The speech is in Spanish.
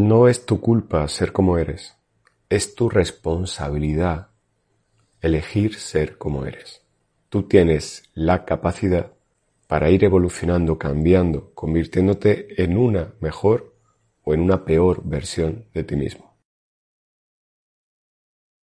No es tu culpa ser como eres, es tu responsabilidad elegir ser como eres. Tú tienes la capacidad para ir evolucionando, cambiando, convirtiéndote en una mejor o en una peor versión de ti mismo.